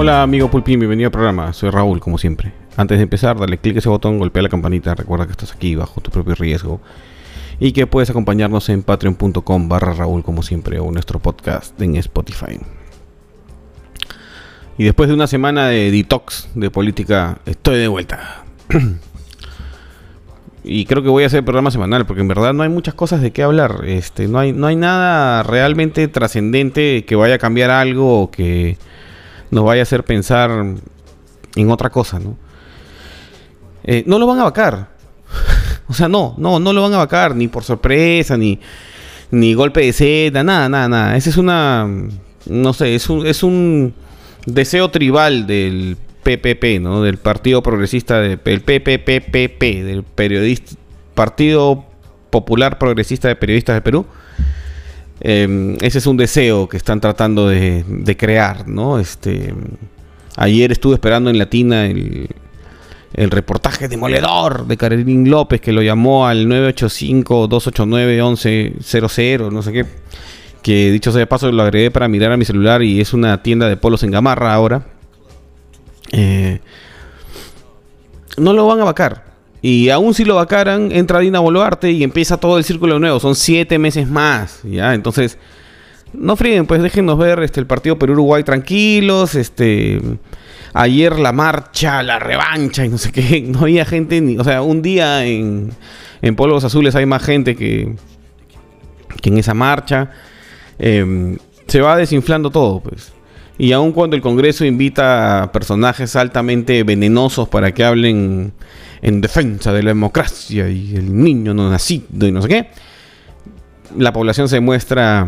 Hola amigo Pulpín, bienvenido al programa. Soy Raúl, como siempre. Antes de empezar, dale clic a ese botón, golpea la campanita, recuerda que estás aquí bajo tu propio riesgo y que puedes acompañarnos en patreon.com barra Raúl, como siempre, o nuestro podcast en Spotify. Y después de una semana de detox de política, estoy de vuelta. y creo que voy a hacer el programa semanal, porque en verdad no hay muchas cosas de qué hablar. Este, no hay, no hay nada realmente trascendente que vaya a cambiar algo o que nos vaya a hacer pensar en otra cosa, ¿no? Eh, no lo van a vacar. o sea, no, no, no lo van a vacar, ni por sorpresa, ni, ni golpe de seda, nada, nada, nada. Ese es una, no sé, es un, es un deseo tribal del PPP, ¿no? Del Partido Progresista, de, el PPPPP, del periodista, Partido Popular Progresista de Periodistas de Perú. Eh, ese es un deseo que están tratando de, de, crear, ¿no? Este, ayer estuve esperando en Latina el, el reportaje demoledor de Carolín López que lo llamó al 985-289-1100, no sé qué. Que dicho sea de paso lo agregué para mirar a mi celular y es una tienda de polos en Gamarra ahora. Eh, no lo van a vacar. Y aún si lo vacaran, entra Dina Boluarte y empieza todo el círculo nuevo. Son siete meses más, ¿ya? Entonces, no fríen, pues déjenos ver este, el partido Perú-Uruguay tranquilos. Este, ayer la marcha, la revancha y no sé qué. No había gente, ni, o sea, un día en, en Polvos Azules hay más gente que, que en esa marcha. Eh, se va desinflando todo, pues. Y aun cuando el Congreso invita a personajes altamente venenosos para que hablen en defensa de la democracia y el niño no nacido y no sé qué, la población se muestra...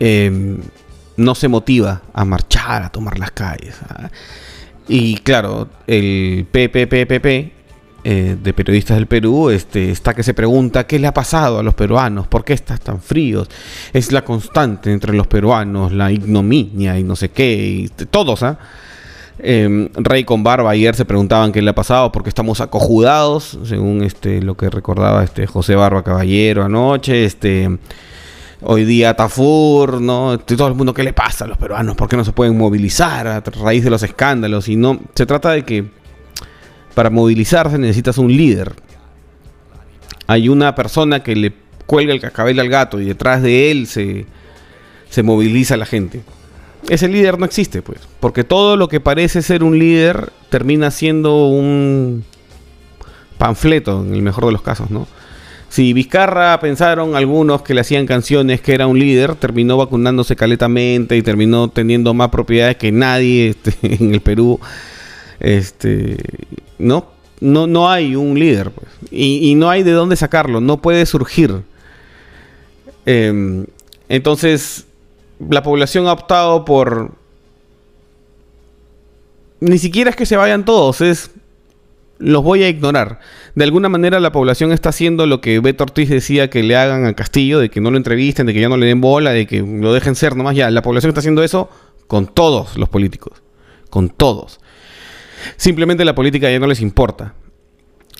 Eh, no se motiva a marchar, a tomar las calles. Y claro, el PPPPP eh, de periodistas del Perú este, está que se pregunta qué le ha pasado a los peruanos, por qué están tan fríos. Es la constante entre los peruanos, la ignominia y no sé qué, y todos, ¿ah? Eh, Rey con Barba ayer se preguntaban qué le ha pasado porque estamos acojudados, según este lo que recordaba este José Barba Caballero anoche, este hoy día Tafur, ¿no? Todo el mundo, ¿qué le pasa a los peruanos? ¿Por qué no se pueden movilizar a raíz de los escándalos? Y no, se trata de que para movilizarse necesitas un líder. Hay una persona que le cuelga el cascabel al gato y detrás de él se, se moviliza la gente. Ese líder no existe, pues, porque todo lo que parece ser un líder termina siendo un panfleto, en el mejor de los casos, ¿no? Si Vizcarra pensaron algunos que le hacían canciones que era un líder, terminó vacunándose caletamente y terminó teniendo más propiedades que nadie este, en el Perú. Este, ¿no? No, no hay un líder, pues. Y, no hay de dónde sacarlo, no puede surgir. Eh, entonces, la población ha optado por... Ni siquiera es que se vayan todos, es... Los voy a ignorar. De alguna manera la población está haciendo lo que Beto Ortiz decía que le hagan a Castillo, de que no lo entrevisten, de que ya no le den bola, de que lo dejen ser nomás. Ya, la población está haciendo eso con todos los políticos. Con todos. Simplemente la política ya no les importa.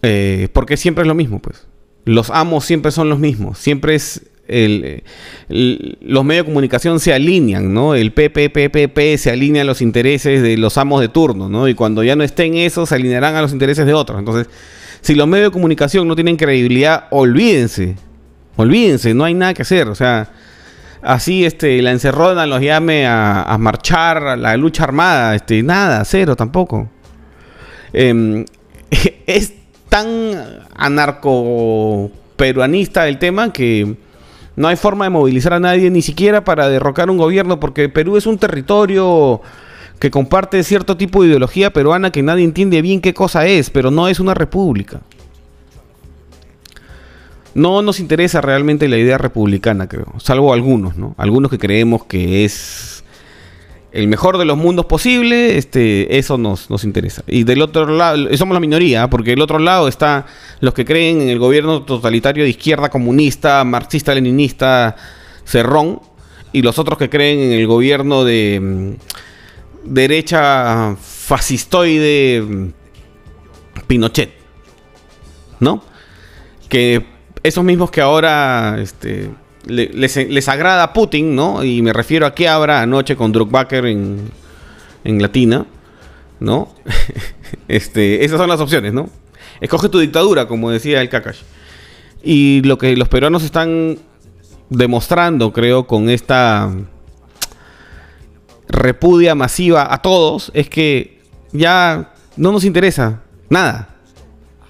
Eh, porque siempre es lo mismo, pues. Los amos siempre son los mismos. Siempre es el, los medios de comunicación se alinean, ¿no? El PPPPP se alinea a los intereses de los amos de turno, ¿no? Y cuando ya no estén esos, se alinearán a los intereses de otros. Entonces, si los medios de comunicación no tienen credibilidad, olvídense. Olvídense, no hay nada que hacer. O sea, así este, la encerrona los llame a, marchar, a la lucha armada, este, nada, cero tampoco. Eh, es tan anarco peruanista el tema que no hay forma de movilizar a nadie, ni siquiera para derrocar un gobierno, porque Perú es un territorio que comparte cierto tipo de ideología peruana que nadie entiende bien qué cosa es, pero no es una república. No nos interesa realmente la idea republicana, creo, salvo algunos, ¿no? Algunos que creemos que es el mejor de los mundos posible, este, eso nos, nos interesa. Y del otro lado, somos la minoría, porque del otro lado está los que creen en el gobierno totalitario de izquierda comunista, marxista, leninista, cerrón, y los otros que creen en el gobierno de mm, derecha fascistoide mm, Pinochet, ¿no? Que esos mismos que ahora este, les, agrada Putin, ¿no? Y me refiero a qué habrá anoche con Druckbacher en, en Latina, ¿no? este, esas son las opciones, ¿no? Escoge tu dictadura, como decía el Kakash. Y lo que los peruanos están demostrando, creo, con esta repudia masiva a todos, es que ya no nos interesa nada.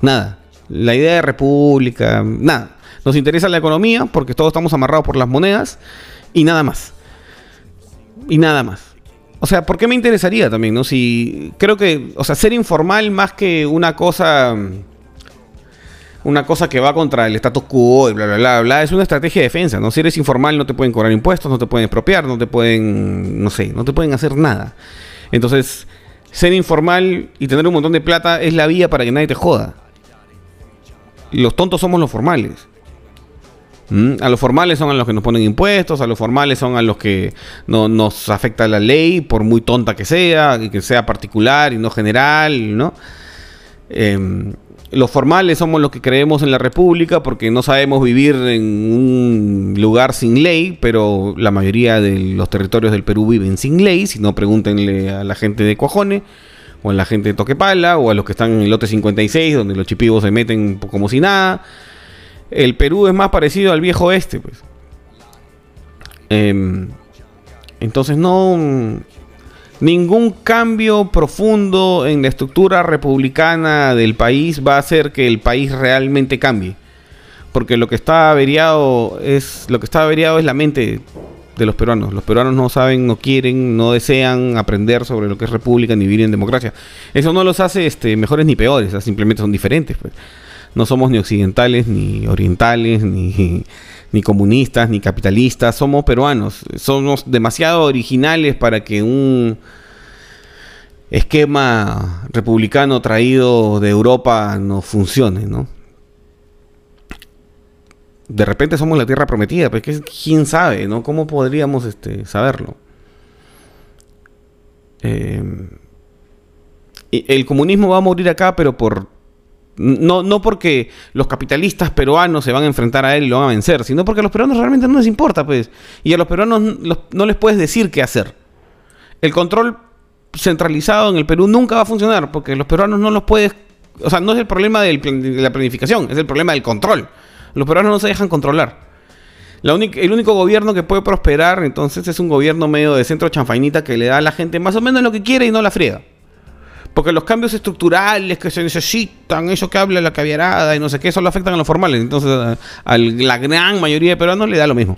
Nada. La idea de república, nada. Nos interesa la economía porque todos estamos amarrados por las monedas y nada más. Y nada más. O sea, ¿por qué me interesaría también, no? Si creo que, o sea, ser informal más que una cosa una cosa que va contra el status quo y bla, bla, bla, bla, es una estrategia de defensa, ¿no? Si eres informal no te pueden cobrar impuestos, no te pueden expropiar, no te pueden, no sé, no te pueden hacer nada. Entonces, ser informal y tener un montón de plata es la vía para que nadie te joda. Los tontos somos los formales. ¿Mm? A los formales son a los que nos ponen impuestos, a los formales son a los que no, nos afecta la ley, por muy tonta que sea, y que sea particular y no general, ¿no? Em, los formales somos los que creemos en la República porque no sabemos vivir en un lugar sin ley, pero la mayoría de los territorios del Perú viven sin ley, si no pregúntenle a la gente de Cuajone, o a la gente de Toquepala, o a los que están en el lote 56, donde los chipivos se meten como si nada. El Perú es más parecido al viejo oeste, pues. Em, entonces no Ningún cambio profundo en la estructura republicana del país va a hacer que el país realmente cambie. Porque lo que está averiado es lo que está averiado es la mente de los peruanos. Los peruanos no saben, no quieren, no desean aprender sobre lo que es república ni vivir en democracia. Eso no los hace este, mejores ni peores, simplemente son diferentes. Pues. No somos ni occidentales, ni orientales, ni, ni comunistas, ni capitalistas, somos peruanos. Somos demasiado originales para que un esquema republicano traído de Europa no funcione, ¿no? De repente somos la tierra prometida, pero pues, quién sabe, ¿no? ¿Cómo podríamos este, saberlo? Eh, el comunismo va a morir acá, pero por no, no porque los capitalistas peruanos se van a enfrentar a él y lo van a vencer, sino porque a los peruanos realmente no les importa, pues. Y a los peruanos no les puedes decir qué hacer. El control centralizado en el Perú nunca va a funcionar, porque los peruanos no los puedes... O sea, no es el problema de la planificación, es el problema del control. Los peruanos no se dejan controlar. La el único gobierno que puede prosperar entonces es un gobierno medio de centro chanfainita que le da a la gente más o menos lo que quiere y no la friega. Porque los cambios estructurales que se necesitan, eso que habla la caviarada y no sé qué, eso lo afectan a los formales. Entonces a, la gran mayoría de peruanos le da lo mismo.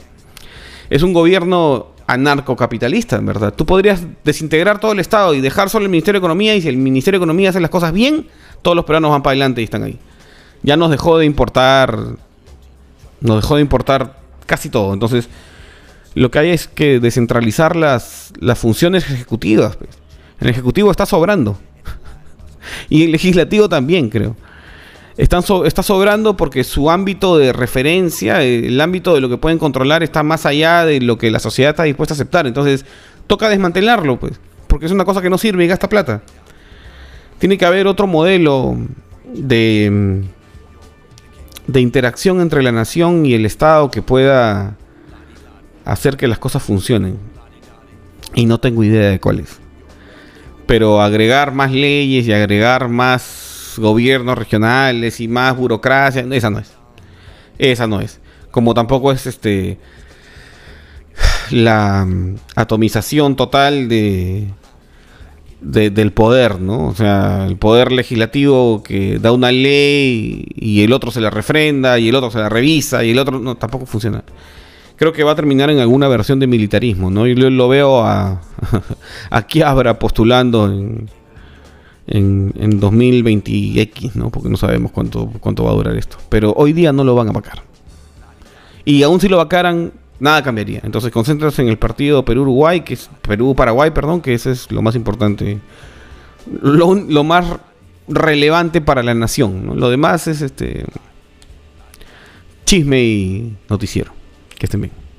Es un gobierno anarcocapitalista, en verdad. Tú podrías desintegrar todo el Estado y dejar solo el Ministerio de Economía y si el Ministerio de Economía hace las cosas bien, todos los peruanos van para adelante y están ahí. Ya nos dejó de importar, nos dejó de importar casi todo. Entonces, lo que hay es que descentralizar las, funciones ejecutivas. Pues. El Ejecutivo está sobrando. Y el legislativo también, creo. Está sobrando porque su ámbito de referencia, el ámbito de lo que pueden controlar está más allá de lo que la sociedad está dispuesta a aceptar. Entonces, toca desmantelarlo, pues, porque es una cosa que no sirve y gasta plata. Tiene que haber otro modelo de, de interacción entre la nación y el Estado que pueda hacer que las cosas funcionen. Y no tengo idea de cuál es pero agregar más leyes y agregar más gobiernos regionales y más burocracia, esa no es. Esa no es. Como tampoco es este la mm, atomización total de, del poder, ¿no? O sea, el poder legislativo que da una ley y el otro se la refrenda y el otro se la revisa y el otro no tampoco funciona creo que va a terminar en alguna versión de militarismo, ¿no? Y lo, veo a, a postulando en, en, en 2020X, ¿no? Porque no sabemos cuánto, cuánto va a durar esto. Pero hoy día no lo van a vacar. Y aún si lo vacaran, nada cambiaría. Entonces concéntrate en el partido Perú-Uruguay, que es Perú-Paraguay, perdón, que ese es lo más importante. Lo, lo más relevante para la nación. Lo demás es este chisme y noticiero. Que estén bien.